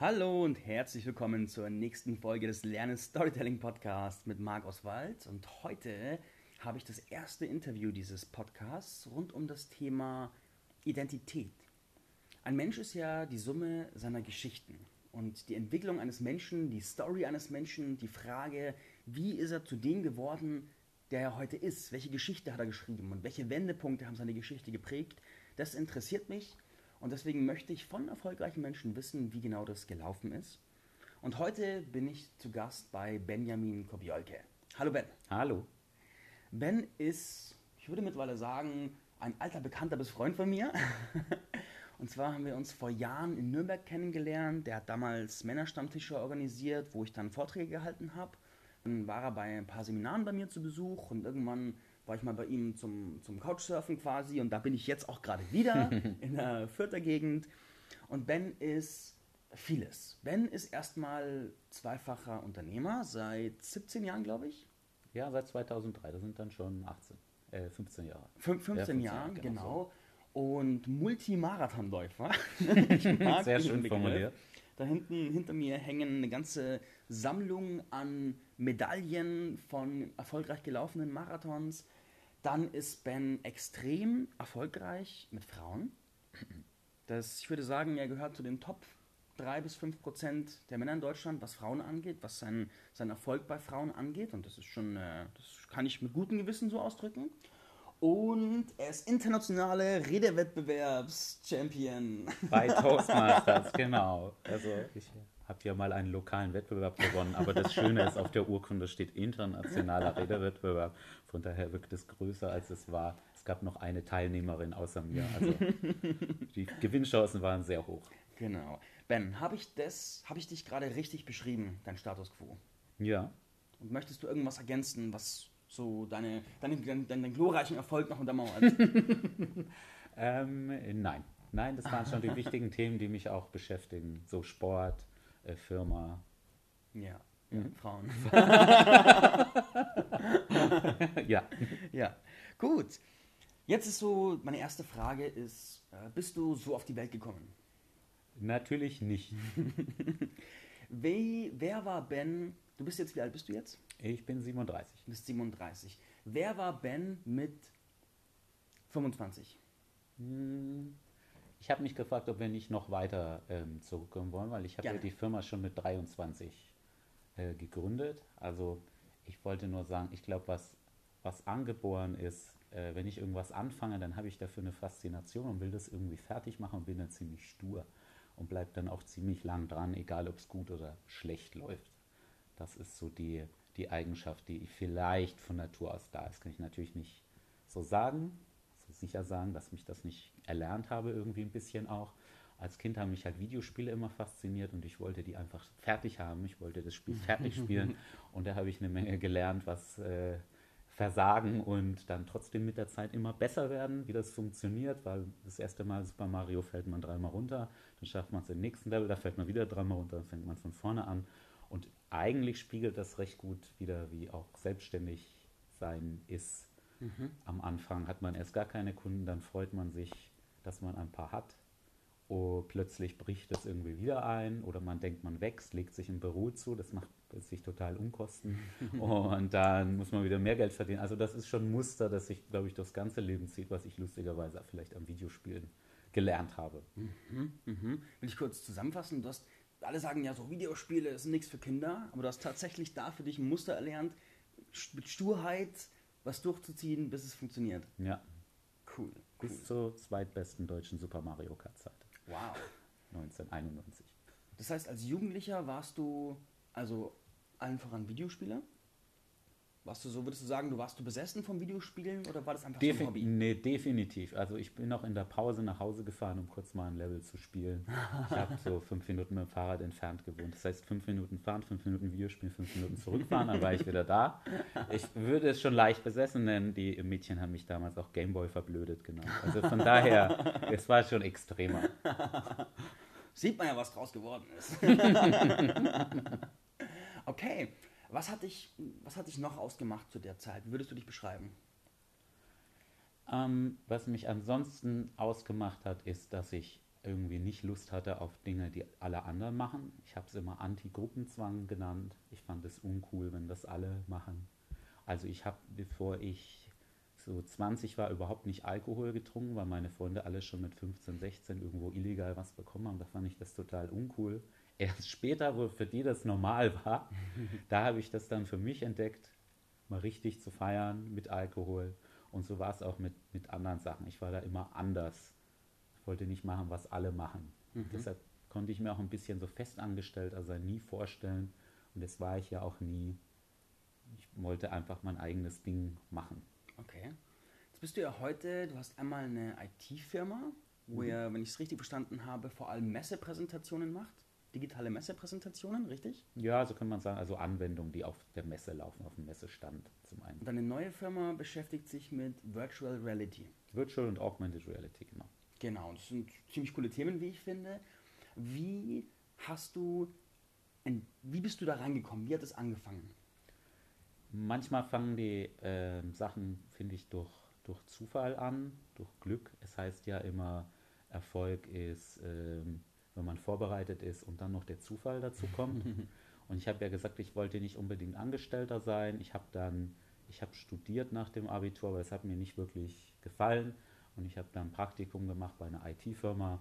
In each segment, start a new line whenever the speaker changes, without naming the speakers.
Hallo und herzlich willkommen zur nächsten Folge des Lernen Storytelling Podcasts mit Marc Oswald. Und heute habe ich das erste Interview dieses Podcasts rund um das Thema Identität. Ein Mensch ist ja die Summe seiner Geschichten. Und die Entwicklung eines Menschen, die Story eines Menschen, die Frage, wie ist er zu dem geworden, der er heute ist? Welche Geschichte hat er geschrieben und welche Wendepunkte haben seine Geschichte geprägt? Das interessiert mich und deswegen möchte ich von erfolgreichen Menschen wissen, wie genau das gelaufen ist. Und heute bin ich zu Gast bei Benjamin Kobiolke. Hallo Ben.
Hallo.
Ben ist, ich würde mittlerweile sagen, ein alter Bekannter bis Freund von mir. Und zwar haben wir uns vor Jahren in Nürnberg kennengelernt. Der hat damals Männerstammtische organisiert, wo ich dann Vorträge gehalten habe. Dann war er bei ein paar Seminaren bei mir zu Besuch und irgendwann war ich mal bei ihm zum, zum Couchsurfen quasi und da bin ich jetzt auch gerade wieder in der Fürther Gegend. Und Ben ist vieles. Ben ist erstmal zweifacher Unternehmer seit 17 Jahren, glaube ich.
Ja, seit 2003. Das sind dann schon 18, äh, 15 Jahre.
15, ja, 15 Jahren, genau. genau. So. Und Multimarathonläufer.
Sehr schön formuliert.
Da hinten hinter mir hängen eine ganze Sammlung an Medaillen von erfolgreich gelaufenen Marathons. Dann ist Ben extrem erfolgreich mit Frauen. Das, ich würde sagen, er gehört zu den Top 3 bis 5 Prozent der Männer in Deutschland, was Frauen angeht, was sein, sein Erfolg bei Frauen angeht. Und das ist schon, äh, das kann ich mit gutem Gewissen so ausdrücken. Und er ist internationale Redewettbewerbs-Champion.
Bei Toastmasters, genau. Also ich habe ja mal einen lokalen Wettbewerb gewonnen, aber das Schöne ist, auf der Urkunde steht internationaler Redewettbewerb. Von daher wirkt es größer, als es war. Es gab noch eine Teilnehmerin außer mir. Also die Gewinnchancen waren sehr hoch.
Genau. Ben, habe ich das, habe ich dich gerade richtig beschrieben, dein Status quo?
Ja.
Und möchtest du irgendwas ergänzen, was so deine, deine, deinen, deinen glorreichen Erfolg noch untermauert?
ähm, nein. Nein, das waren schon die wichtigen Themen, die mich auch beschäftigen. So Sport, äh, Firma.
Ja. Mhm. Frauen.
ja.
Ja. Gut. Jetzt ist so, meine erste Frage ist, äh, bist du so auf die Welt gekommen?
Natürlich nicht.
Wie, wer war Ben? Du bist jetzt, wie alt bist du jetzt?
Ich bin 37.
Du bist 37. Wer war Ben mit 25?
Hm, ich habe mich gefragt, ob wir nicht noch weiter ähm, zurückkommen wollen, weil ich habe ja die Firma schon mit 23 äh, gegründet. Also ich wollte nur sagen, ich glaube, was, was angeboren ist, äh, wenn ich irgendwas anfange, dann habe ich dafür eine Faszination und will das irgendwie fertig machen und bin dann ziemlich stur und bleibe dann auch ziemlich lang dran, egal ob es gut oder schlecht läuft. Das ist so die, die Eigenschaft, die vielleicht von Natur aus da ist. Kann ich natürlich nicht so sagen, so sicher sagen, dass mich das nicht erlernt habe, irgendwie ein bisschen auch. Als Kind haben mich halt Videospiele immer fasziniert und ich wollte die einfach fertig haben. Ich wollte das Spiel fertig spielen und da habe ich eine Menge gelernt, was äh, Versagen und dann trotzdem mit der Zeit immer besser werden, wie das funktioniert, weil das erste Mal Super Mario fällt man dreimal runter, dann schafft man es im nächsten Level, da fällt man wieder dreimal runter, dann fängt man von vorne an und eigentlich spiegelt das recht gut wieder, wie auch selbstständig sein ist. Mhm. Am Anfang hat man erst gar keine Kunden, dann freut man sich, dass man ein paar hat. Oh, plötzlich bricht es irgendwie wieder ein oder man denkt, man wächst, legt sich im Büro zu, das macht sich total Unkosten und dann muss man wieder mehr Geld verdienen. Also das ist schon ein Muster, das sich, glaube ich, das ganze Leben zieht, was ich lustigerweise vielleicht am Videospielen gelernt habe.
Mhm, mhm. Will ich kurz zusammenfassen? Du hast alle sagen ja so, Videospiele sind nichts für Kinder, aber du hast tatsächlich da für dich ein Muster erlernt, mit Sturheit was durchzuziehen, bis es funktioniert.
Ja.
Cool.
Bis zur zweitbesten deutschen Super Mario Kart Zeit.
Wow.
1991.
Das heißt, als Jugendlicher warst du also allen voran Videospieler? Warst du so, würdest du sagen, du warst du besessen vom Videospielen oder war das einfach
Defi
so ein Hobby?
Nee, definitiv. Also ich bin noch in der Pause nach Hause gefahren, um kurz mal ein Level zu spielen. Ich habe so fünf Minuten mit dem Fahrrad entfernt gewohnt. Das heißt, fünf Minuten fahren, fünf Minuten Videospielen, fünf Minuten zurückfahren, dann war ich wieder da. Ich würde es schon leicht besessen nennen. Die Mädchen haben mich damals auch Gameboy verblödet genannt. Also von daher, es war schon extremer.
Sieht man ja, was draus geworden ist. okay. Was hat dich, was hat dich noch ausgemacht zu der Zeit? Wie würdest du dich beschreiben?
Ähm, was mich ansonsten ausgemacht hat, ist, dass ich irgendwie nicht Lust hatte auf Dinge, die alle anderen machen. Ich habe es immer Anti-Gruppenzwang genannt. Ich fand es uncool, wenn das alle machen. Also ich habe, bevor ich so 20 war, überhaupt nicht Alkohol getrunken, weil meine Freunde alle schon mit 15, 16 irgendwo illegal was bekommen haben. Da fand ich das total uncool. Erst später, wo für die das normal war, da habe ich das dann für mich entdeckt, mal richtig zu feiern mit Alkohol. Und so war es auch mit, mit anderen Sachen. Ich war da immer anders. Ich wollte nicht machen, was alle machen. Mhm. Deshalb konnte ich mir auch ein bisschen so festangestellt, also nie vorstellen. Und das war ich ja auch nie. Ich wollte einfach mein eigenes Ding machen.
Okay. Jetzt bist du ja heute, du hast einmal eine IT-Firma, wo mhm. ihr, wenn ich es richtig verstanden habe, vor allem Messepräsentationen macht. Digitale Messepräsentationen, richtig?
Ja, so kann man sagen, also Anwendungen, die auf der Messe laufen, auf dem Messestand zum einen.
Deine neue Firma beschäftigt sich mit Virtual Reality.
Virtual und Augmented Reality, genau.
Genau, das sind ziemlich coole Themen, wie ich finde. Wie hast du, wie bist du da reingekommen? Wie hat es angefangen?
Manchmal fangen die äh, Sachen, finde ich, durch, durch Zufall an, durch Glück. Es heißt ja immer, Erfolg ist, äh, wenn man vorbereitet ist und dann noch der Zufall dazu kommt. und ich habe ja gesagt, ich wollte nicht unbedingt Angestellter sein. Ich habe dann, ich habe studiert nach dem Abitur, aber es hat mir nicht wirklich gefallen. Und ich habe dann ein Praktikum gemacht bei einer IT-Firma.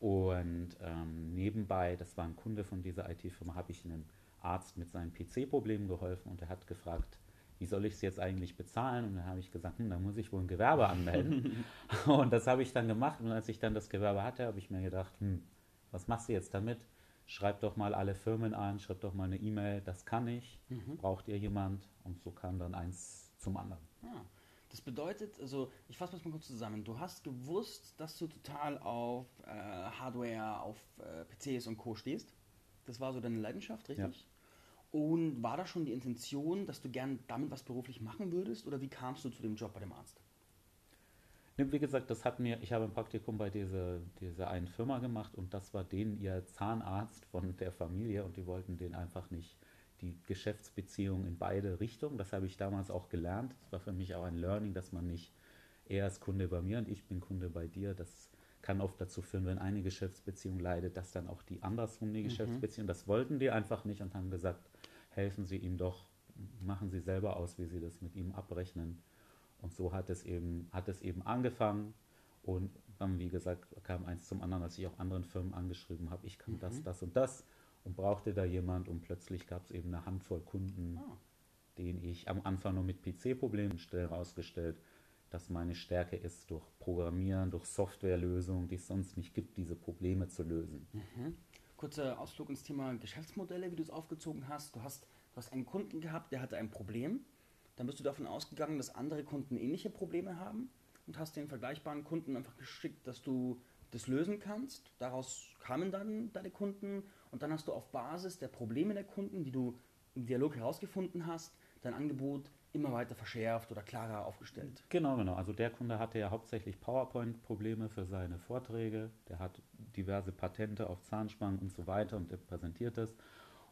Und ähm, nebenbei, das war ein Kunde von dieser IT-Firma, habe ich einen Arzt mit seinen PC-Problemen geholfen und er hat gefragt, wie soll ich es jetzt eigentlich bezahlen? Und dann habe ich gesagt, hm, da muss ich wohl ein Gewerbe anmelden. und das habe ich dann gemacht. Und als ich dann das Gewerbe hatte, habe ich mir gedacht, hm, was machst du jetzt damit? Schreib doch mal alle Firmen an, schreib doch mal eine E-Mail, das kann ich. Mhm. Braucht ihr jemand? Und so kam dann eins zum anderen.
Ah, das bedeutet, also ich fasse das mal kurz zusammen. Du hast gewusst, dass du total auf äh, Hardware, auf äh, PCs und Co. stehst. Das war so deine Leidenschaft, richtig? Ja. Und war da schon die Intention, dass du gern damit was beruflich machen würdest oder wie kamst du zu dem Job bei dem Arzt?
Wie gesagt, das hat mir, ich habe ein Praktikum bei dieser, dieser einen Firma gemacht und das war denen ihr Zahnarzt von der Familie und die wollten den einfach nicht die Geschäftsbeziehung in beide Richtungen. Das habe ich damals auch gelernt. Das war für mich auch ein Learning, dass man nicht er ist Kunde bei mir und ich bin Kunde bei dir. Das kann oft dazu führen, wenn eine Geschäftsbeziehung leidet, dass dann auch die andersrum die mhm. Geschäftsbeziehung. Das wollten die einfach nicht und haben gesagt, helfen Sie ihm doch, machen Sie selber aus, wie Sie das mit ihm abrechnen. Und so hat es eben, hat es eben angefangen. Und dann, wie gesagt, kam eins zum anderen, als ich auch anderen Firmen angeschrieben habe, ich kann mhm. das, das und das und brauchte da jemand und plötzlich gab es eben eine Handvoll Kunden, oh. denen ich am Anfang nur mit PC-Problemen stelle, herausgestellt, dass meine Stärke ist, durch Programmieren, durch Softwarelösungen, die es sonst nicht gibt, diese Probleme zu lösen.
Mhm kurzer Ausflug ins Thema Geschäftsmodelle, wie du es aufgezogen hast. Du hast, du hast einen Kunden gehabt, der hatte ein Problem. Dann bist du davon ausgegangen, dass andere Kunden ähnliche Probleme haben und hast den vergleichbaren Kunden einfach geschickt, dass du das lösen kannst. Daraus kamen dann deine Kunden und dann hast du auf Basis der Probleme der Kunden, die du im Dialog herausgefunden hast, dein Angebot immer weiter verschärft oder klarer aufgestellt.
Genau, genau. Also der Kunde hatte ja hauptsächlich PowerPoint-Probleme für seine Vorträge. Der hat diverse Patente auf Zahnspangen und so weiter und der präsentiert das.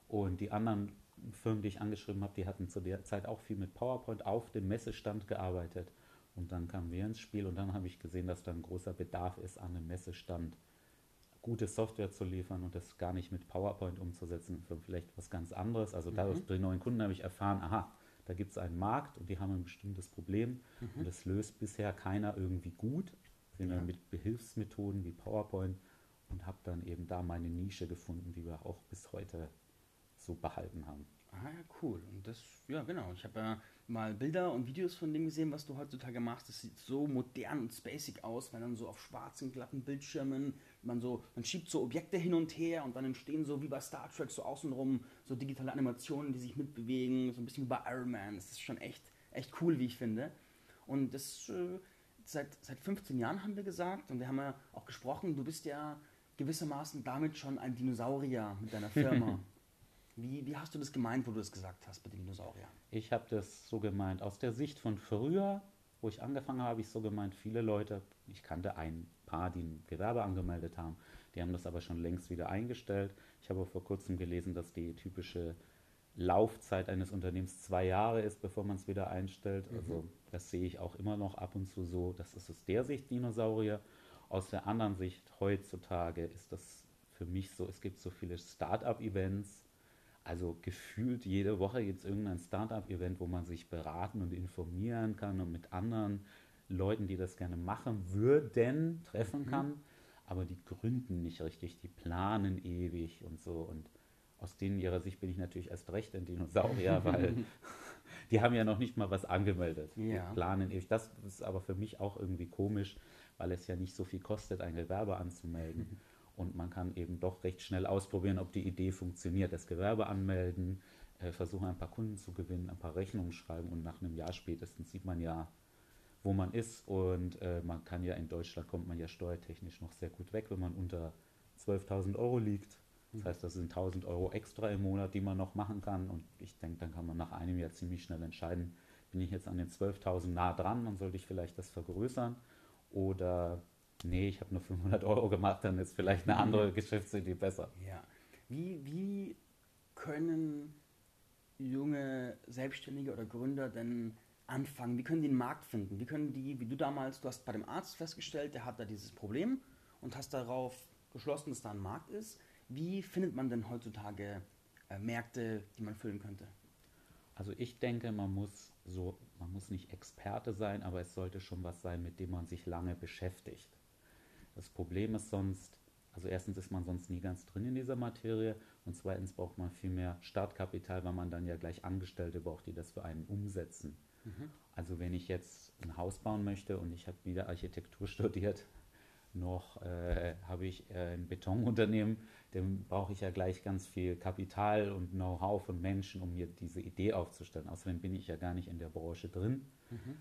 Und die anderen Firmen, die ich angeschrieben habe, die hatten zu der Zeit auch viel mit PowerPoint auf dem Messestand gearbeitet. Und dann kamen wir ins Spiel und dann habe ich gesehen, dass da ein großer Bedarf ist, an einem Messestand gute Software zu liefern und das gar nicht mit PowerPoint umzusetzen, für vielleicht was ganz anderes. Also mhm. dadurch, durch neuen Kunden habe ich erfahren, aha, da gibt es einen Markt und die haben ein bestimmtes Problem mhm. und das löst bisher keiner irgendwie gut, sondern ja. mit Behilfsmethoden wie PowerPoint und habe dann eben da meine Nische gefunden, die wir auch bis heute so behalten haben.
Ah ja, cool. Und das, ja genau. Ich habe ja mal Bilder und Videos von dem gesehen, was du heutzutage machst. Das sieht so modern und spacig aus, wenn dann so auf schwarzen, glatten Bildschirmen man so, man schiebt so Objekte hin und her und dann entstehen so wie bei Star Trek so außenrum so digitale Animationen, die sich mitbewegen, so ein bisschen wie bei Iron Man. Das ist schon echt, echt cool, wie ich finde. Und das äh, seit, seit 15 Jahren haben wir gesagt und wir haben ja auch gesprochen, du bist ja gewissermaßen damit schon ein Dinosaurier mit deiner Firma. Wie, wie hast du das gemeint, wo du das gesagt hast mit den Dinosauriern?
Ich habe das so gemeint. Aus der Sicht von früher, wo ich angefangen habe, habe ich so gemeint, viele Leute, ich kannte ein paar, die ein Gewerbe angemeldet haben, die haben das aber schon längst wieder eingestellt. Ich habe vor kurzem gelesen, dass die typische Laufzeit eines Unternehmens zwei Jahre ist, bevor man es wieder einstellt. Mhm. Also das sehe ich auch immer noch ab und zu so. Das ist aus der Sicht Dinosaurier. Aus der anderen Sicht, heutzutage ist das für mich so, es gibt so viele Start-up-Events, also gefühlt jede Woche gibt es irgendein Startup-Event, wo man sich beraten und informieren kann und mit anderen Leuten, die das gerne machen würden, treffen mhm. kann. Mhm. Aber die gründen nicht richtig, die planen ewig und so. Und aus denen ihrer Sicht bin ich natürlich erst recht ein Dinosaurier, weil die haben ja noch nicht mal was angemeldet. Ja. Die planen ewig. Das ist aber für mich auch irgendwie komisch, weil es ja nicht so viel kostet, ein Gewerbe anzumelden. Und man kann eben doch recht schnell ausprobieren, ob die Idee funktioniert. Das Gewerbe anmelden, äh, versuchen ein paar Kunden zu gewinnen, ein paar Rechnungen schreiben und nach einem Jahr spätestens sieht man ja, wo man ist. Und äh, man kann ja in Deutschland, kommt man ja steuertechnisch noch sehr gut weg, wenn man unter 12.000 Euro liegt. Das heißt, das sind 1000 Euro extra im Monat, die man noch machen kann. Und ich denke, dann kann man nach einem Jahr ziemlich schnell entscheiden, bin ich jetzt an den 12.000 nah dran, dann sollte ich vielleicht das vergrößern. Oder nee, ich habe nur 500 Euro gemacht, dann ist vielleicht eine andere mhm. Geschäftsidee besser.
Ja. Wie, wie können junge Selbstständige oder Gründer denn anfangen? Wie können die den Markt finden? Wie können die, wie du damals, du hast bei dem Arzt festgestellt, der hat da dieses Problem und hast darauf geschlossen, dass da ein Markt ist. Wie findet man denn heutzutage äh, Märkte, die man füllen könnte?
Also ich denke, man muss so, man muss nicht Experte sein, aber es sollte schon was sein, mit dem man sich lange beschäftigt. Das Problem ist sonst, also erstens ist man sonst nie ganz drin in dieser Materie und zweitens braucht man viel mehr Startkapital, weil man dann ja gleich Angestellte braucht, die das für einen umsetzen. Mhm. Also wenn ich jetzt ein Haus bauen möchte und ich habe wieder Architektur studiert, noch äh, habe ich äh, ein Betonunternehmen, dann brauche ich ja gleich ganz viel Kapital und Know-how von Menschen, um mir diese Idee aufzustellen. Außerdem bin ich ja gar nicht in der Branche drin. Mhm.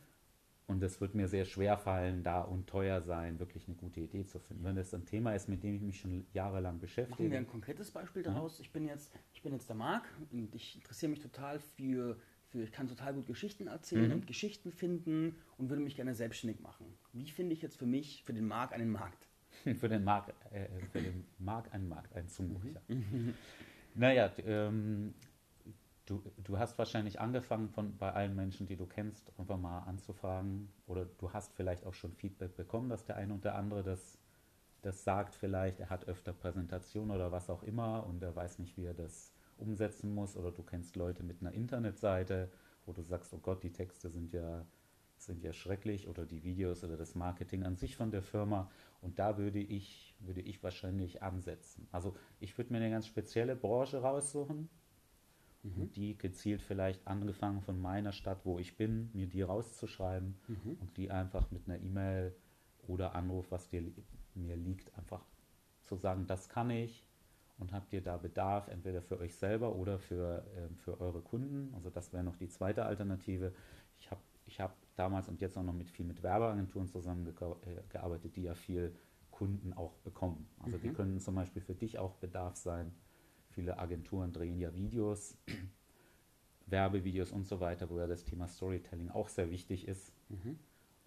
Und es wird mir sehr schwer fallen, da und teuer sein, wirklich eine gute Idee zu finden. Wenn das ein Thema ist, mit dem ich mich schon jahrelang beschäftige.
Machen wir ein konkretes Beispiel daraus. Ja. Ich bin jetzt, ich bin jetzt der Marc und ich interessiere mich total für, für ich kann total gut Geschichten erzählen mhm. und Geschichten finden und würde mich gerne selbstständig machen. Wie finde ich jetzt für mich, für den Marc einen Markt?
für den Markt, äh, für den Markt einen Markt, ein Zungenbrecher. Mhm. naja, ähm, Du, du hast wahrscheinlich angefangen, von, bei allen Menschen, die du kennst, einfach mal anzufragen. Oder du hast vielleicht auch schon Feedback bekommen, dass der eine und der andere das, das sagt vielleicht. Er hat öfter Präsentationen oder was auch immer und er weiß nicht, wie er das umsetzen muss. Oder du kennst Leute mit einer Internetseite, wo du sagst, oh Gott, die Texte sind ja, sind ja schrecklich oder die Videos oder das Marketing an sich von der Firma. Und da würde ich, würde ich wahrscheinlich ansetzen. Also ich würde mir eine ganz spezielle Branche raussuchen mhm. und die gezielt vielleicht angefangen von meiner Stadt, wo ich bin, mir die rauszuschreiben mhm. und die einfach mit einer E-Mail oder Anruf, was dir, mir liegt, einfach zu sagen, das kann ich und habt ihr da Bedarf, entweder für euch selber oder für, äh, für eure Kunden. Also das wäre noch die zweite Alternative. Ich habe ich hab damals und jetzt auch noch mit viel mit Werbeagenturen zusammengearbeitet, die ja viel Kunden auch bekommen. Also mhm. die können zum Beispiel für dich auch Bedarf sein Viele Agenturen drehen ja Videos, Werbevideos und so weiter, wo ja das Thema Storytelling auch sehr wichtig ist. Mhm.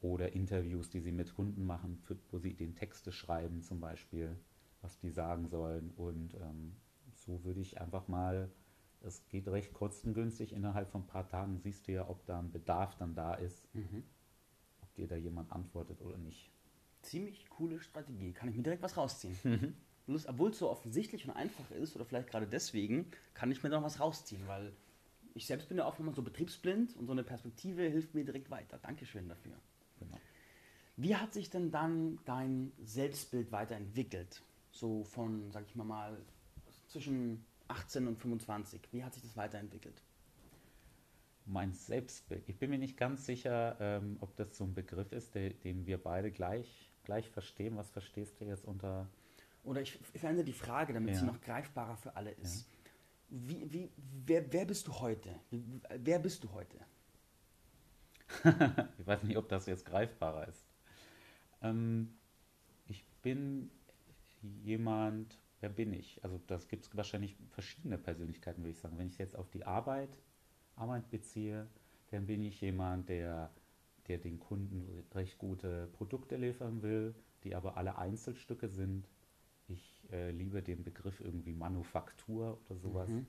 Oder Interviews, die sie mit Kunden machen, für, wo sie den Texte schreiben zum Beispiel, was die sagen sollen. Und ähm, so würde ich einfach mal, es geht recht kostengünstig, innerhalb von ein paar Tagen siehst du ja, ob da ein Bedarf dann da ist, mhm. ob dir da jemand antwortet oder nicht.
Ziemlich coole Strategie, kann ich mir direkt was rausziehen. Mhm obwohl es so offensichtlich und einfach ist, oder vielleicht gerade deswegen, kann ich mir noch was rausziehen, weil ich selbst bin ja auch immer so betriebsblind und so eine Perspektive hilft mir direkt weiter. Dankeschön dafür. Genau. Wie hat sich denn dann dein Selbstbild weiterentwickelt? So von, sag ich mal mal, zwischen 18 und 25. Wie hat sich das weiterentwickelt?
Mein Selbstbild. Ich bin mir nicht ganz sicher, ähm, ob das so ein Begriff ist, der, den wir beide gleich, gleich verstehen. Was verstehst du jetzt unter
oder ich verändere die Frage, damit ja. sie noch greifbarer für alle ist. Ja. Wie, wie, wer, wer bist du heute? Wer bist du heute?
ich weiß nicht, ob das jetzt greifbarer ist. Ähm, ich bin jemand, wer bin ich? Also das gibt es wahrscheinlich verschiedene Persönlichkeiten, würde ich sagen. Wenn ich jetzt auf die Arbeit, Arbeit beziehe, dann bin ich jemand, der, der den Kunden recht gute Produkte liefern will, die aber alle Einzelstücke sind ich äh, liebe den Begriff irgendwie Manufaktur oder sowas, mhm.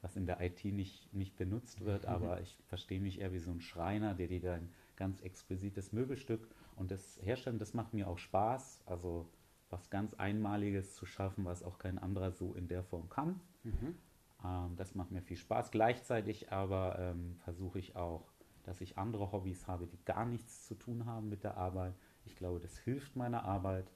was in der IT nicht, nicht benutzt wird, mhm. aber ich verstehe mich eher wie so ein Schreiner, der dir dein ganz exquisites Möbelstück. Und das Herstellen, das macht mir auch Spaß. Also was ganz Einmaliges zu schaffen, was auch kein anderer so in der Form kann. Mhm. Ähm, das macht mir viel Spaß. Gleichzeitig aber ähm, versuche ich auch, dass ich andere Hobbys habe, die gar nichts zu tun haben mit der Arbeit. Ich glaube, das hilft meiner Arbeit.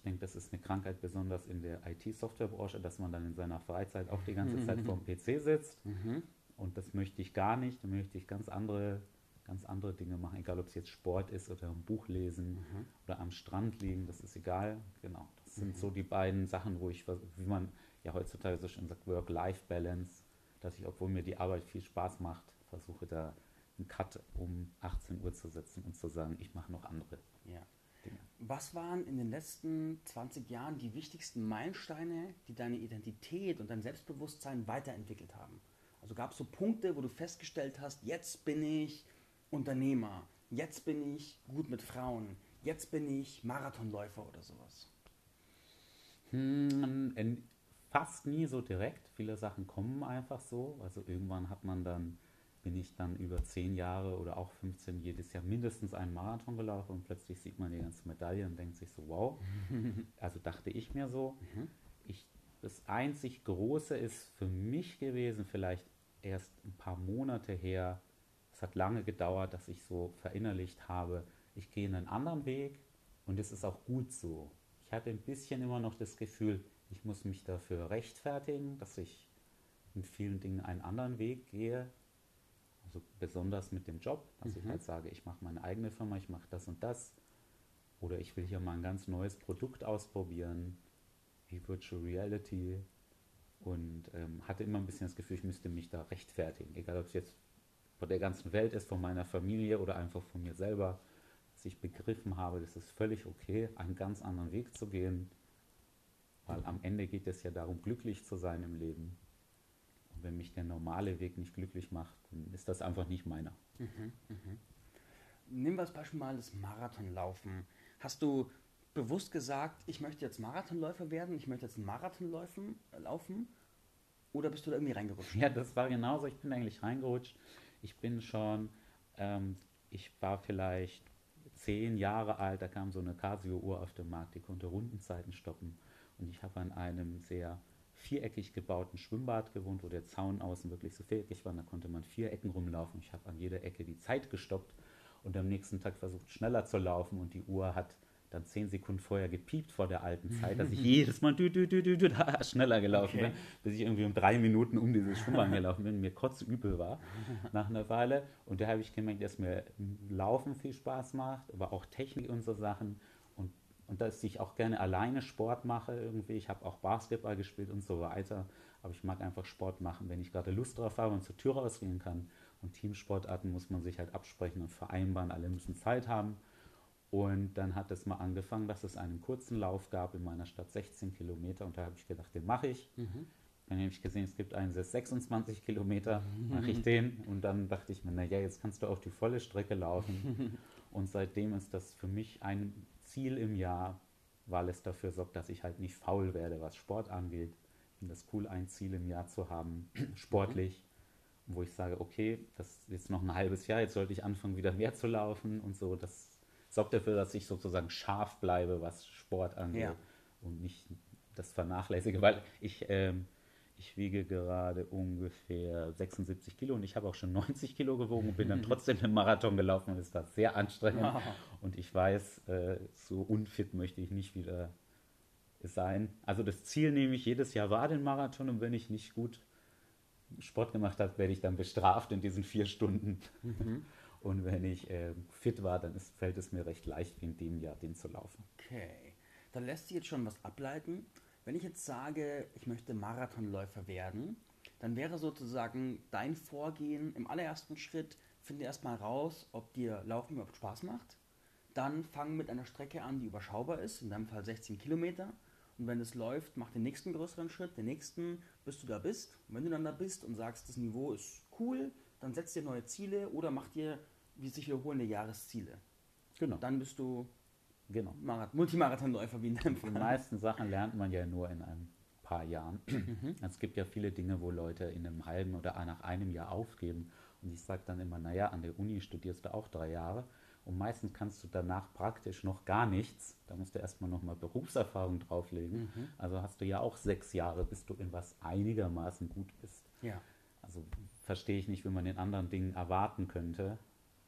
Ich denke, das ist eine Krankheit, besonders in der IT-Softwarebranche, dass man dann in seiner Freizeit auch die ganze Zeit vor dem PC sitzt. Mhm. Und das möchte ich gar nicht. Da möchte ich ganz andere, ganz andere Dinge machen, egal ob es jetzt Sport ist oder ein Buch lesen mhm. oder am Strand liegen, das ist egal. Genau. Das sind mhm. so die beiden Sachen, wo ich, wie man ja heutzutage so schön sagt, Work-Life-Balance, dass ich, obwohl mir die Arbeit viel Spaß macht, versuche da einen Cut um 18 Uhr zu setzen und zu sagen, ich mache noch andere.
Ja. Was waren in den letzten 20 Jahren die wichtigsten Meilensteine, die deine Identität und dein Selbstbewusstsein weiterentwickelt haben? Also gab es so Punkte, wo du festgestellt hast, jetzt bin ich Unternehmer, jetzt bin ich gut mit Frauen, jetzt bin ich Marathonläufer oder sowas?
Hm, fast nie so direkt. Viele Sachen kommen einfach so. Also irgendwann hat man dann, bin ich dann über zehn Jahre oder auch 15 jedes Jahr mindestens einen Marathon gelaufen und plötzlich sieht man die ganze Medaille und denkt sich so, wow. also dachte ich mir so. Mhm. Ich, das einzig Große ist für mich gewesen, vielleicht erst ein paar Monate her, es hat lange gedauert, dass ich so verinnerlicht habe, ich gehe einen anderen Weg und es ist auch gut so. Ich hatte ein bisschen immer noch das Gefühl, ich muss mich dafür rechtfertigen, dass ich in vielen Dingen einen anderen Weg gehe. Also besonders mit dem Job, dass mhm. ich halt sage, ich mache meine eigene Firma, ich mache das und das. Oder ich will hier mal ein ganz neues Produkt ausprobieren, wie Virtual Reality. Und ähm, hatte immer ein bisschen das Gefühl, ich müsste mich da rechtfertigen. Egal, ob es jetzt von der ganzen Welt ist, von meiner Familie oder einfach von mir selber. Dass ich begriffen habe, das ist völlig okay, einen ganz anderen Weg zu gehen weil am Ende geht es ja darum, glücklich zu sein im Leben. Wenn mich der normale Weg nicht glücklich macht, dann ist das einfach nicht meiner. Mhm,
mh. Nehmen wir als Beispiel mal das Marathonlaufen. Hast du bewusst gesagt, ich möchte jetzt Marathonläufer werden, ich möchte jetzt einen Marathon laufen, laufen? Oder bist du da irgendwie reingerutscht?
Ja, das war genauso. Ich bin eigentlich reingerutscht. Ich bin schon, ähm, ich war vielleicht zehn Jahre alt, da kam so eine Casio-Uhr auf den Markt, die konnte Rundenzeiten stoppen. Und ich habe an einem sehr viereckig gebauten Schwimmbad gewohnt, wo der Zaun außen wirklich so viereckig war. Da konnte man vier Ecken rumlaufen. Ich habe an jeder Ecke die Zeit gestoppt und am nächsten Tag versucht, schneller zu laufen. Und die Uhr hat dann zehn Sekunden vorher gepiept vor der alten Zeit, dass ich jedes Mal dü, dü, dü, dü, dü, schneller gelaufen okay. bin, bis ich irgendwie um drei Minuten um dieses Schwimmbad gelaufen bin, mir kotzübel war nach einer Weile. Und da habe ich gemerkt, dass mir Laufen viel Spaß macht, aber auch Technik und so Sachen und dass ich auch gerne alleine Sport mache irgendwie. Ich habe auch Basketball gespielt und so weiter. Aber ich mag einfach Sport machen, wenn ich gerade Lust drauf habe und zur Tür rausgehen kann. Und Teamsportarten muss man sich halt absprechen und vereinbaren. Alle müssen Zeit haben. Und dann hat es mal angefangen, dass es einen kurzen Lauf gab in meiner Stadt, 16 Kilometer. Und da habe ich gedacht, den mache ich. Mhm. Dann habe ich gesehen, es gibt einen, der 26 Kilometer, mache ich den. Und dann dachte ich mir, naja, jetzt kannst du auf die volle Strecke laufen. Und seitdem ist das für mich ein Ziel im Jahr, weil es dafür sorgt, dass ich halt nicht faul werde, was Sport angeht. Ich finde das cool, ein Ziel im Jahr zu haben, sportlich, wo ich sage, okay, das ist jetzt noch ein halbes Jahr, jetzt sollte ich anfangen, wieder mehr zu laufen und so. Das sorgt dafür, dass ich sozusagen scharf bleibe, was Sport angeht ja. und nicht das vernachlässige, weil ich ähm, ich wiege gerade ungefähr 76 Kilo und ich habe auch schon 90 Kilo gewogen und bin dann trotzdem im Marathon gelaufen und es war sehr anstrengend. Wow. Und ich weiß, äh, so unfit möchte ich nicht wieder sein. Also das Ziel nehme ich jedes Jahr wahr, den Marathon, und wenn ich nicht gut Sport gemacht habe, werde ich dann bestraft in diesen vier Stunden. Mhm. Und wenn ich äh, fit war, dann ist, fällt es mir recht leicht, in dem Jahr den zu laufen.
Okay, dann lässt sich jetzt schon was ableiten. Wenn ich jetzt sage, ich möchte Marathonläufer werden, dann wäre sozusagen dein Vorgehen im allerersten Schritt, finde erstmal raus, ob dir Laufen überhaupt Spaß macht. Dann fang mit einer Strecke an, die überschaubar ist, in deinem Fall 16 Kilometer. Und wenn es läuft, mach den nächsten größeren Schritt, den nächsten, bis du da bist. Und wenn du dann da bist und sagst, das Niveau ist cool, dann setz dir neue Ziele oder mach dir wie sich wiederholende Jahresziele. Genau. Dann bist du Genau. Multimarathonläufer wie in
deinem Fall. Die meisten Sachen lernt man ja nur in ein paar Jahren. Mhm. Es gibt ja viele Dinge, wo Leute in einem halben oder nach einem Jahr aufgeben. Und ich sage dann immer, naja, an der Uni studierst du auch drei Jahre. Und meistens kannst du danach praktisch noch gar nichts. Da musst du erstmal nochmal Berufserfahrung drauflegen. Mhm. Also hast du ja auch sechs Jahre, bis du in was einigermaßen gut bist.
Ja.
Also verstehe ich nicht, wie man in anderen Dingen erwarten könnte,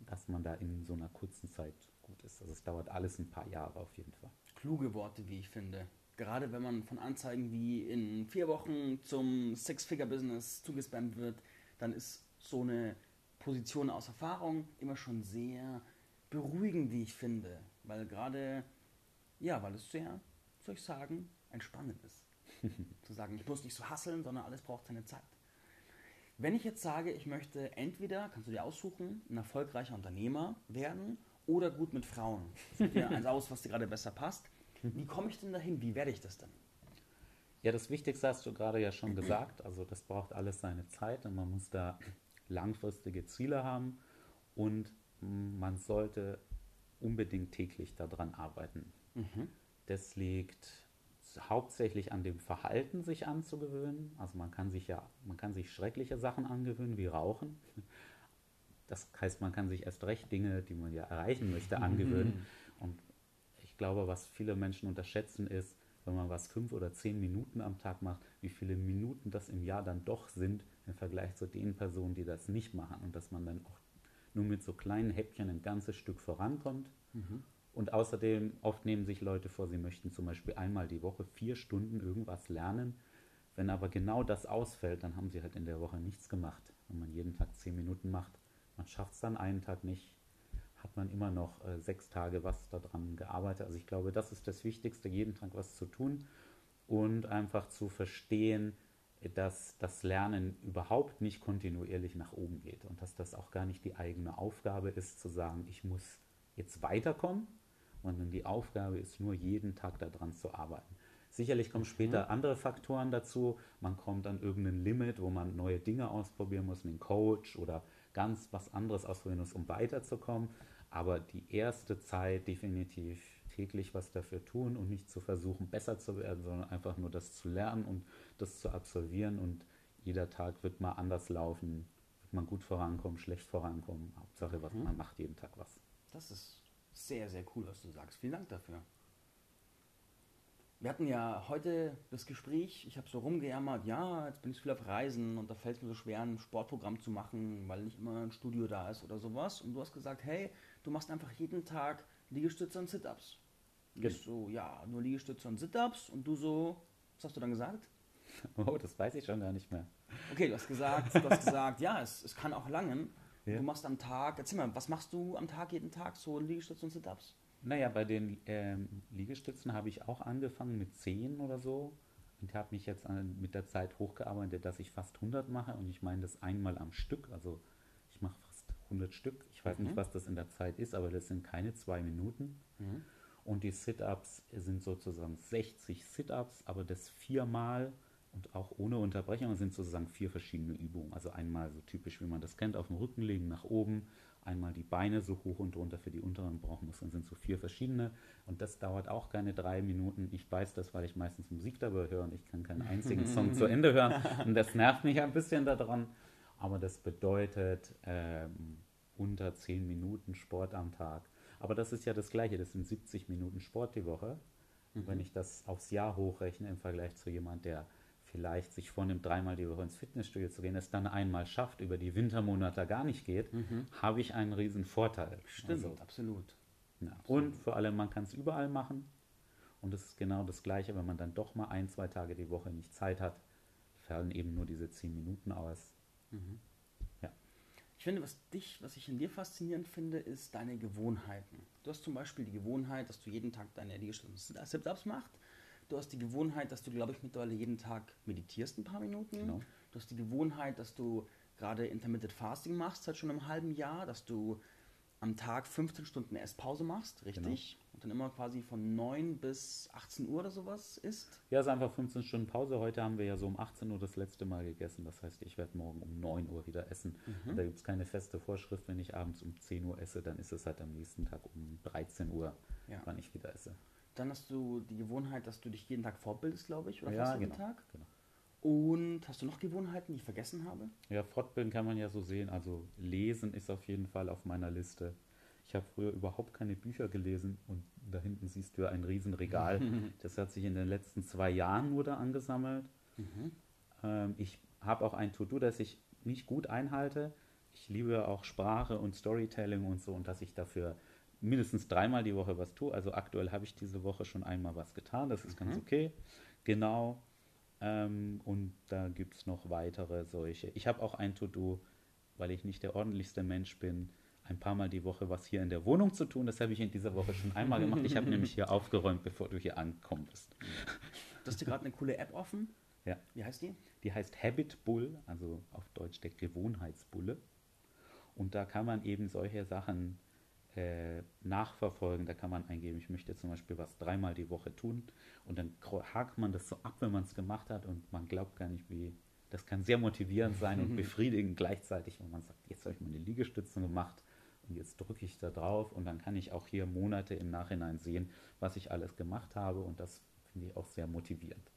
dass man da in so einer kurzen Zeit gut ist. Also es dauert alles ein paar Jahre auf jeden Fall.
Kluge Worte, wie ich finde. Gerade wenn man von Anzeigen wie in vier Wochen zum Six-Figure-Business zugespammt wird, dann ist so eine Position aus Erfahrung immer schon sehr beruhigend, wie ich finde. Weil gerade, ja, weil es sehr, soll ich sagen, entspannend ist. Zu sagen, ich muss nicht so hasseln, sondern alles braucht seine Zeit. Wenn ich jetzt sage, ich möchte entweder, kannst du dir aussuchen, ein erfolgreicher Unternehmer werden oder gut mit Frauen. Such dir eins aus, was dir gerade besser passt. Wie komme ich denn dahin? Wie werde ich das denn?
Ja, das Wichtigste hast du gerade ja schon gesagt. Also das braucht alles seine Zeit und man muss da langfristige Ziele haben und man sollte unbedingt täglich daran arbeiten. Mhm. Das liegt hauptsächlich an dem Verhalten, sich anzugewöhnen. Also man kann sich ja, man kann sich schreckliche Sachen angewöhnen, wie Rauchen. Das heißt, man kann sich erst recht Dinge, die man ja erreichen möchte, angewöhnen. Und ich glaube, was viele Menschen unterschätzen, ist, wenn man was fünf oder zehn Minuten am Tag macht, wie viele Minuten das im Jahr dann doch sind im Vergleich zu den Personen, die das nicht machen. Und dass man dann auch nur mit so kleinen Häppchen ein ganzes Stück vorankommt. Mhm. Und außerdem, oft nehmen sich Leute vor, sie möchten zum Beispiel einmal die Woche vier Stunden irgendwas lernen. Wenn aber genau das ausfällt, dann haben sie halt in der Woche nichts gemacht. Wenn man jeden Tag zehn Minuten macht, man schafft es dann einen Tag nicht, hat man immer noch äh, sechs Tage was daran gearbeitet. Also ich glaube, das ist das Wichtigste, jeden Tag was zu tun und einfach zu verstehen, dass das Lernen überhaupt nicht kontinuierlich nach oben geht und dass das auch gar nicht die eigene Aufgabe ist, zu sagen, ich muss jetzt weiterkommen, sondern die Aufgabe ist nur jeden Tag daran zu arbeiten. Sicherlich kommen später mhm. andere Faktoren dazu. Man kommt an irgendein Limit, wo man neue Dinge ausprobieren muss, einen Coach oder ganz was anderes ausprobieren muss, um weiterzukommen. Aber die erste Zeit definitiv täglich was dafür tun und nicht zu versuchen, besser zu werden, sondern einfach nur das zu lernen und das zu absolvieren. Und jeder Tag wird mal anders laufen, wird man gut vorankommen, schlecht vorankommen. Hauptsache, was mhm. man macht jeden Tag was.
Das ist sehr, sehr cool, was du sagst. Vielen Dank dafür. Wir hatten ja heute das Gespräch, ich habe so rumgejammert, ja, jetzt bin ich viel auf Reisen und da fällt es mir so schwer, ein Sportprogramm zu machen, weil nicht immer ein Studio da ist oder sowas. Und du hast gesagt, hey, du machst einfach jeden Tag Liegestütze und Sit-Ups. Genau. Ich so, ja, nur Liegestütze und Sit-Ups. Und du so, was hast du dann gesagt?
Oh, das weiß ich schon gar nicht mehr.
Okay, du hast gesagt, du hast gesagt, ja, es, es kann auch langen. Ja. Du machst am Tag, erzähl mal, was machst du am Tag jeden Tag so Liegestütze und Sit-Ups?
Naja, bei den ähm, Liegestützen habe ich auch angefangen mit 10 oder so und habe mich jetzt an, mit der Zeit hochgearbeitet, dass ich fast 100 mache und ich meine das einmal am Stück, also ich mache fast 100 Stück. Ich weiß mhm. nicht, was das in der Zeit ist, aber das sind keine zwei Minuten. Mhm. Und die Sit-Ups sind sozusagen 60 Sit-Ups, aber das viermal und auch ohne Unterbrechung sind sozusagen vier verschiedene Übungen. Also einmal so typisch, wie man das kennt, auf dem Rücken legen nach oben, einmal die Beine so hoch und runter für die unteren Bauchmuskeln sind so vier verschiedene und das dauert auch keine drei Minuten. Ich weiß das, weil ich meistens Musik dabei höre und ich kann keinen einzigen Song zu Ende hören und das nervt mich ein bisschen daran. Aber das bedeutet ähm, unter zehn Minuten Sport am Tag. Aber das ist ja das Gleiche, das sind 70 Minuten Sport die Woche. Mhm. Wenn ich das aufs Jahr hochrechne im Vergleich zu jemand, der vielleicht sich vornimmt, dreimal die Woche ins Fitnessstudio zu gehen, es dann einmal schafft, über die Wintermonate gar nicht geht, mhm. habe ich einen riesen Vorteil.
Stimmt, also, absolut.
Ja, absolut. Und vor allem, man kann es überall machen. Und es ist genau das Gleiche, wenn man dann doch mal ein, zwei Tage die Woche nicht Zeit hat, fallen eben nur diese zehn Minuten aus. Mhm.
Ja. Ich finde, was dich, was ich in dir faszinierend finde, ist deine Gewohnheiten. Du hast zum Beispiel die Gewohnheit, dass du jeden Tag deine Liegestützen Sit-Ups machst Du hast die Gewohnheit, dass du, glaube ich, mittlerweile jeden Tag meditierst ein paar Minuten. Genau. Du hast die Gewohnheit, dass du gerade Intermittent Fasting machst, seit schon einem halben Jahr, dass du am Tag 15 Stunden Esspause machst, richtig? Genau. Und dann immer quasi von 9 bis 18 Uhr oder sowas isst?
Ja, es ist einfach 15 Stunden Pause. Heute haben wir ja so um 18 Uhr das letzte Mal gegessen. Das heißt, ich werde morgen um 9 Uhr wieder essen. Mhm. Und da gibt es keine feste Vorschrift. Wenn ich abends um 10 Uhr esse, dann ist es halt am nächsten Tag um 13 Uhr, ja. wann ich wieder esse.
Dann hast du die Gewohnheit, dass du dich jeden Tag fortbildest, glaube ich, oder
ja,
fast jeden
genau,
Tag.
Genau.
Und hast du noch Gewohnheiten, die ich vergessen habe?
Ja, fortbilden kann man ja so sehen. Also lesen ist auf jeden Fall auf meiner Liste. Ich habe früher überhaupt keine Bücher gelesen und da hinten siehst du ein Riesenregal. das hat sich in den letzten zwei Jahren nur da angesammelt.
Mhm.
Ähm, ich habe auch ein To-Do, das ich nicht gut einhalte. Ich liebe auch Sprache und Storytelling und so und dass ich dafür mindestens dreimal die Woche was tue. Also aktuell habe ich diese Woche schon einmal was getan, das ist ganz
Mhm.
okay. Genau. Ähm, und da gibt es noch weitere solche. Ich habe auch ein To-Do, weil ich nicht der ordentlichste Mensch bin, ein paar Mal die Woche was hier in der Wohnung zu tun. Das habe ich in dieser Woche schon einmal gemacht. Ich habe nämlich hier aufgeräumt, bevor du hier ankommst.
Du hast dir gerade eine coole App offen.
Ja.
Wie heißt die?
Die heißt Habit Bull, also auf Deutsch der Gewohnheitsbulle. Und da kann man eben solche Sachen äh, nachverfolgen. Da kann man eingeben, ich möchte zum Beispiel was dreimal die Woche tun. Und dann hakt man das so ab, wenn man es gemacht hat. Und man glaubt gar nicht, wie. Das kann sehr motivierend sein und befriedigend gleichzeitig, wenn man sagt, jetzt habe ich meine Liegestützen gemacht und jetzt drücke ich da drauf und dann kann ich auch hier Monate im Nachhinein sehen, was ich alles gemacht habe. Und das finde ich auch sehr motivierend.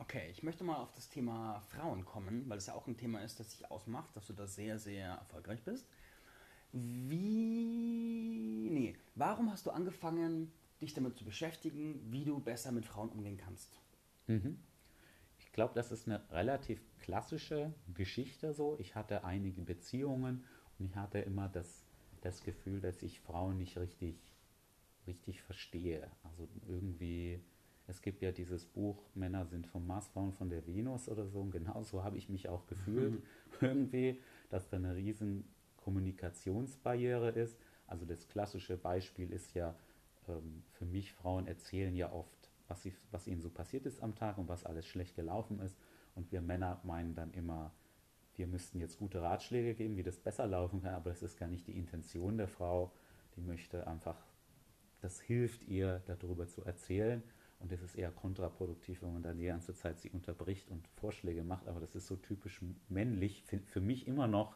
Okay, ich möchte mal auf das Thema Frauen kommen, weil es ja auch ein Thema ist, das sich ausmacht, dass du da sehr, sehr erfolgreich bist. Wie. Nee, warum hast du angefangen, dich damit zu beschäftigen, wie du besser mit Frauen umgehen kannst?
Mhm. Ich glaube, das ist eine relativ klassische Geschichte so. Ich hatte einige Beziehungen und ich hatte immer das, das Gefühl, dass ich Frauen nicht richtig, richtig verstehe. Also irgendwie, es gibt ja dieses Buch Männer sind vom Mars, Frauen von der Venus oder so. Und genau so habe ich mich auch gefühlt. Irgendwie, dass da eine riesen Kommunikationsbarriere ist. Also das klassische Beispiel ist ja, ähm, für mich, Frauen erzählen ja oft, was, sie, was ihnen so passiert ist am Tag und was alles schlecht gelaufen ist. Und wir Männer meinen dann immer, wir müssten jetzt gute Ratschläge geben, wie das besser laufen kann, aber das ist gar nicht die Intention der Frau. Die möchte einfach, das hilft ihr, darüber zu erzählen. Und es ist eher kontraproduktiv, wenn man dann die ganze Zeit sie unterbricht und Vorschläge macht. Aber das ist so typisch männlich, für, für mich immer noch.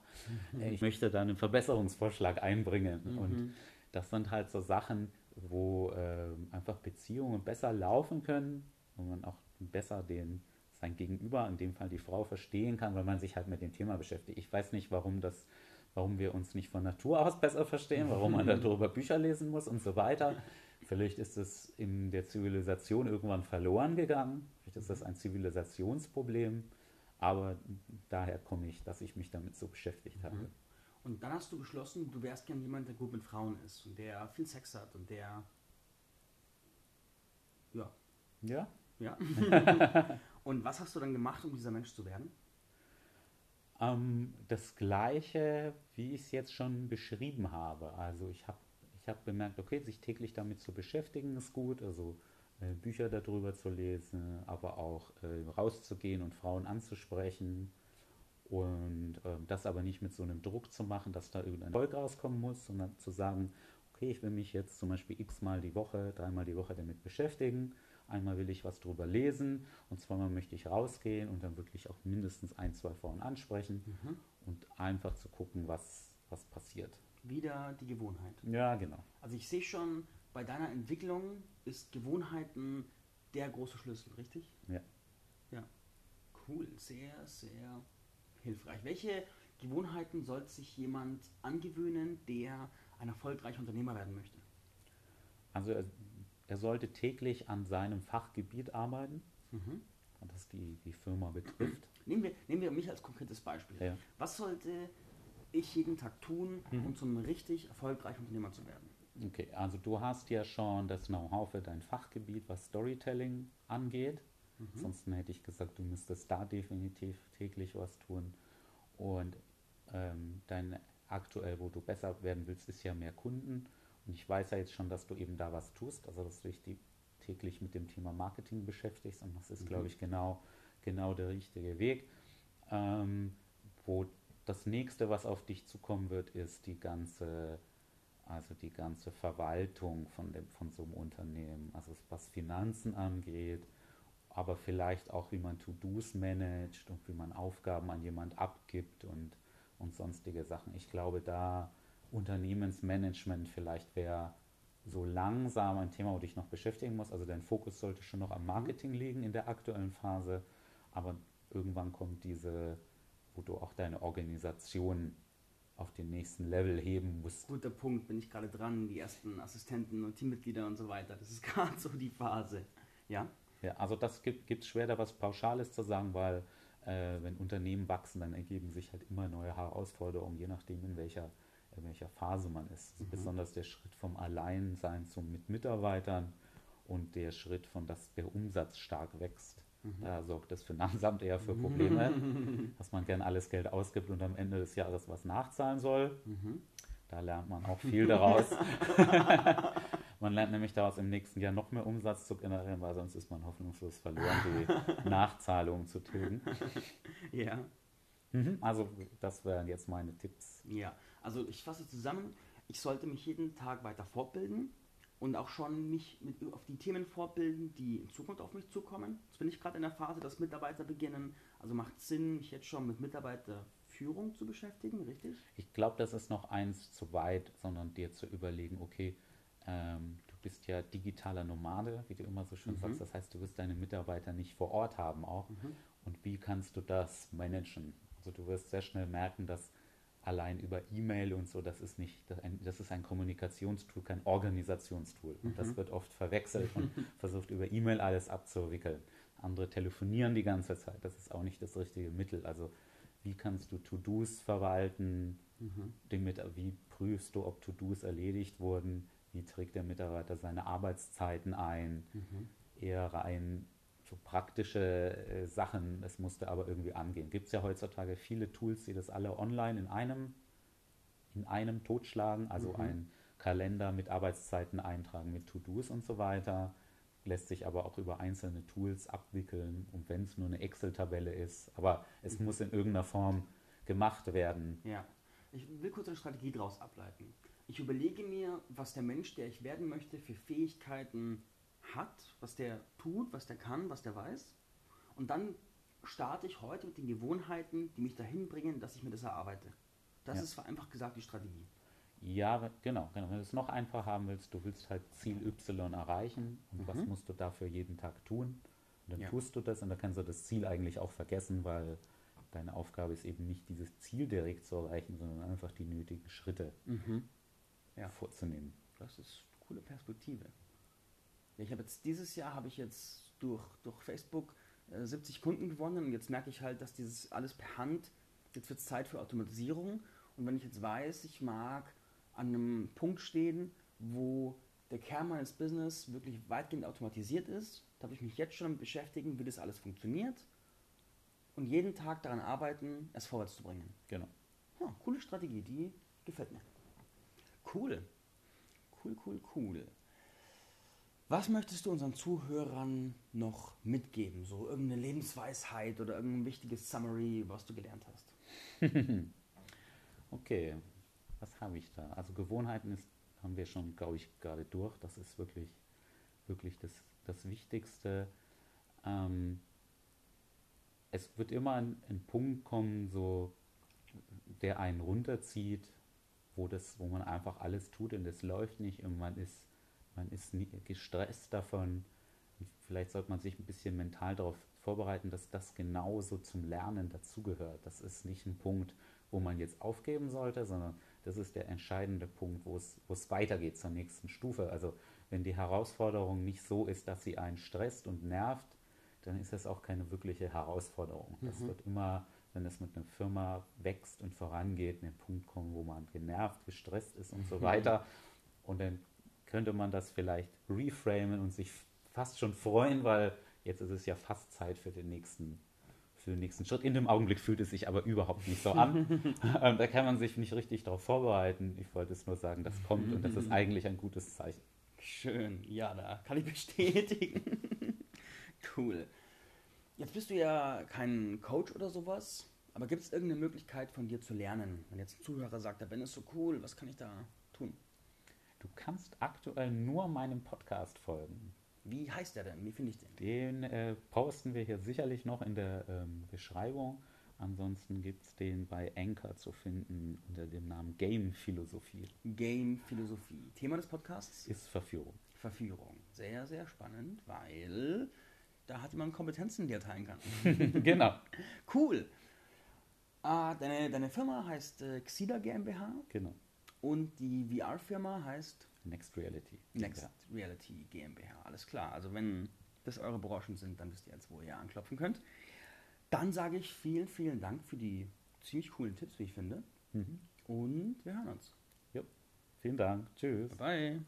Äh, Ich möchte da einen Verbesserungsvorschlag einbringen. Und das sind halt so Sachen, wo ähm, einfach Beziehungen besser laufen können und man auch besser den sein Gegenüber, in dem Fall die Frau, verstehen kann, weil man sich halt mit dem Thema beschäftigt. Ich weiß nicht, warum das, warum wir uns nicht von Natur aus besser verstehen, warum man darüber Bücher lesen muss und so weiter. Vielleicht ist es in der Zivilisation irgendwann verloren gegangen. Vielleicht ist das ein Zivilisationsproblem. Aber daher komme ich, dass ich mich damit so beschäftigt habe.
Und dann hast du beschlossen, du wärst gern jemand, der gut mit Frauen ist und der viel Sex hat und der. Ja.
Ja,
Ja. und was hast du dann gemacht, um dieser Mensch zu werden?
Ähm, das gleiche, wie ich es jetzt schon beschrieben habe. Also ich habe ich hab bemerkt, okay, sich täglich damit zu beschäftigen ist gut, also äh, Bücher darüber zu lesen, aber auch äh, rauszugehen und Frauen anzusprechen und ähm, das aber nicht mit so einem Druck zu machen, dass da irgendein Erfolg rauskommen muss, sondern zu sagen, okay, ich will mich jetzt zum Beispiel x-mal die Woche, dreimal die Woche damit beschäftigen. Einmal will ich was drüber lesen und zweimal möchte ich rausgehen und dann wirklich auch mindestens ein, zwei Frauen ansprechen und einfach zu gucken, was, was passiert.
Wieder die Gewohnheit.
Ja, genau.
Also ich sehe schon, bei deiner Entwicklung ist Gewohnheiten der große Schlüssel, richtig?
Ja.
Ja. Cool, sehr, sehr hilfreich. Welche Gewohnheiten sollte sich jemand angewöhnen, der ein erfolgreicher Unternehmer werden möchte?
Also er, er sollte täglich an seinem Fachgebiet arbeiten,
Mhm.
das die, die Firma betrifft.
Nehmen, wir, nehmen wir mich als konkretes Beispiel.
Ja.
Was sollte ich jeden Tag tun,
Mhm.
um zum richtig erfolgreichen Unternehmer zu werden?
Okay, also du hast ja schon das Know-how für dein Fachgebiet, was Storytelling angeht. Ansonsten hätte ich gesagt, du müsstest da definitiv täglich was tun. Und ähm, dein aktuell, wo du besser werden willst, ist ja mehr Kunden. Und ich weiß ja jetzt schon, dass du eben da was tust, also dass du dich die, täglich mit dem Thema Marketing beschäftigst. Und das ist, glaube ich, genau, genau der richtige Weg. Ähm, wo das nächste, was auf dich zukommen wird, ist die ganze also die ganze Verwaltung von, dem, von so einem Unternehmen, also was Finanzen angeht, aber vielleicht auch, wie man To-Dos managt und wie man Aufgaben an jemand abgibt und, und sonstige Sachen. Ich glaube, da Unternehmensmanagement vielleicht wäre so langsam ein Thema, wo dich noch beschäftigen musst. Also dein Fokus sollte schon noch am Marketing liegen in der aktuellen Phase, aber irgendwann kommt diese, wo du auch deine Organisation auf den nächsten Level heben musst.
Guter Punkt, bin ich gerade dran, die ersten Assistenten und Teammitglieder und so weiter. Das ist gerade so die Phase. Ja?
Ja, also das gibt es schwer, da was Pauschales zu sagen, weil äh, wenn Unternehmen wachsen, dann ergeben sich halt immer neue Herausforderungen, je nachdem, in welcher, in welcher Phase man ist. Mhm. Besonders der Schritt vom Alleinsein zum mit Mitarbeitern und der Schritt von, dass der Umsatz stark wächst. Mhm. Da sorgt das Finanzamt eher für Probleme, dass man gern alles Geld ausgibt und am Ende des Jahres was nachzahlen soll. Mhm. Da lernt man auch viel daraus. Man lernt nämlich daraus im nächsten Jahr noch mehr Umsatz zu generieren, weil sonst ist man hoffnungslos verloren, die Nachzahlungen zu tilgen.
Ja.
Mhm, also das wären jetzt meine Tipps.
Ja, also ich fasse zusammen, ich sollte mich jeden Tag weiter fortbilden und auch schon mich mit, auf die Themen fortbilden, die in Zukunft auf mich zukommen. Jetzt bin ich gerade in der Phase, dass Mitarbeiter beginnen. Also macht es Sinn, mich jetzt schon mit Mitarbeiterführung zu beschäftigen, richtig?
Ich glaube, das ist noch eins zu weit, sondern dir zu überlegen, okay, ähm, du bist ja digitaler Nomade, wie du immer so schön mhm. sagst. Das heißt, du wirst deine Mitarbeiter nicht vor Ort haben auch. Mhm. Und wie kannst du das managen? Also du wirst sehr schnell merken, dass allein über E-Mail und so, das ist nicht, das ist ein Kommunikationstool, kein Organisationstool. Und mhm. das wird oft verwechselt und versucht über E-Mail alles abzuwickeln. Andere telefonieren die ganze Zeit, das ist auch nicht das richtige Mittel. Also wie kannst du To-Dos verwalten? Mhm. wie prüfst du, ob To-Dos erledigt wurden? Wie trägt der Mitarbeiter seine Arbeitszeiten ein? Mhm. Eher rein so praktische äh, Sachen, es musste aber irgendwie angehen. Gibt es ja heutzutage viele Tools, die das alle online in einem, in einem totschlagen, also mhm. ein Kalender mit Arbeitszeiten eintragen, mit To-Dos und so weiter. Lässt sich aber auch über einzelne Tools abwickeln und wenn es nur eine Excel-Tabelle ist, aber es mhm. muss in irgendeiner Form gemacht werden.
Ja, ich will kurz eine Strategie daraus ableiten. Ich überlege mir, was der Mensch, der ich werden möchte, für Fähigkeiten hat, was der tut, was der kann, was der weiß. Und dann starte ich heute mit den Gewohnheiten, die mich dahin bringen, dass ich mir das erarbeite. Das ja. ist vereinfacht gesagt die Strategie.
Ja, genau, genau. Wenn du es noch einfacher haben willst, du willst halt Ziel Y erreichen und mhm. was musst du dafür jeden Tag tun? Und dann ja. tust du das und dann kannst du das Ziel eigentlich auch vergessen, weil deine Aufgabe ist eben nicht dieses Ziel direkt zu erreichen, sondern einfach die nötigen Schritte. Mhm ja. vorzunehmen.
Das ist eine coole Perspektive. Ich habe jetzt dieses Jahr habe ich jetzt durch, durch Facebook äh, 70 Kunden gewonnen und jetzt merke ich halt, dass dieses alles per Hand, jetzt wird es Zeit für Automatisierung und wenn ich jetzt weiß, ich mag an einem Punkt stehen, wo der Kern meines Business wirklich weitgehend automatisiert ist, darf ich mich jetzt schon damit beschäftigen, wie das alles funktioniert und jeden Tag daran arbeiten, es vorwärts zu bringen.
Genau.
Ja, coole Strategie, die gefällt mir. Cool. Cool, cool, cool. Was möchtest du unseren Zuhörern noch mitgeben? So irgendeine Lebensweisheit oder irgendein wichtiges Summary, was du gelernt hast?
okay, was habe ich da? Also Gewohnheiten ist, haben wir schon, glaube ich, gerade durch. Das ist wirklich, wirklich das, das Wichtigste. Ähm, es wird immer ein, ein Punkt kommen, so, der einen runterzieht, wo, das, wo man einfach alles tut und es läuft nicht und man ist, man ist gestresst davon. Vielleicht sollte man sich ein bisschen mental darauf vorbereiten, dass das genauso zum Lernen dazugehört. Das ist nicht ein Punkt, wo man jetzt aufgeben sollte, sondern das ist der entscheidende Punkt, wo es, wo es weitergeht zur nächsten Stufe. Also wenn die Herausforderung nicht so ist, dass sie einen stresst und nervt, dann ist das auch keine wirkliche Herausforderung. Das mhm. wird immer wenn es mit einer Firma wächst und vorangeht, an den Punkt kommen, wo man genervt, gestresst ist und so weiter. Und dann könnte man das vielleicht reframen und sich fast schon freuen, weil jetzt ist es ja fast Zeit für den nächsten, für den nächsten Schritt. In dem Augenblick fühlt es sich aber überhaupt nicht so an. Ähm, da kann man sich nicht richtig darauf vorbereiten. Ich wollte es nur sagen, das kommt und das ist eigentlich ein gutes Zeichen.
Schön, ja, da kann ich bestätigen. cool. Jetzt bist du ja kein Coach oder sowas, aber gibt es irgendeine Möglichkeit von dir zu lernen? Wenn jetzt ein Zuhörer sagt, der Ben ist so cool, was kann ich da?
Du kannst aktuell nur meinem Podcast folgen.
Wie heißt der denn? Wie finde ich den?
Den äh, posten wir hier sicherlich noch in der ähm, Beschreibung. Ansonsten gibt es den bei Anchor zu finden unter dem Namen Game Philosophie.
Game Philosophie. Thema des Podcasts
ist Verführung.
Verführung. Sehr, sehr spannend, weil da hat jemand Kompetenzen, die er teilen kann.
genau.
Cool. Ah, deine, deine Firma heißt äh, Xida GmbH.
Genau.
Und die VR-Firma heißt
Next Reality.
Next Reality GmbH. Alles klar. Also wenn das eure Branchen sind, dann wisst ihr jetzt, wo ihr anklopfen könnt. Dann sage ich vielen, vielen Dank für die ziemlich coolen Tipps, wie ich finde. Mhm. Und wir hören uns.
Jo. Vielen Dank. Tschüss.
Bye. bye.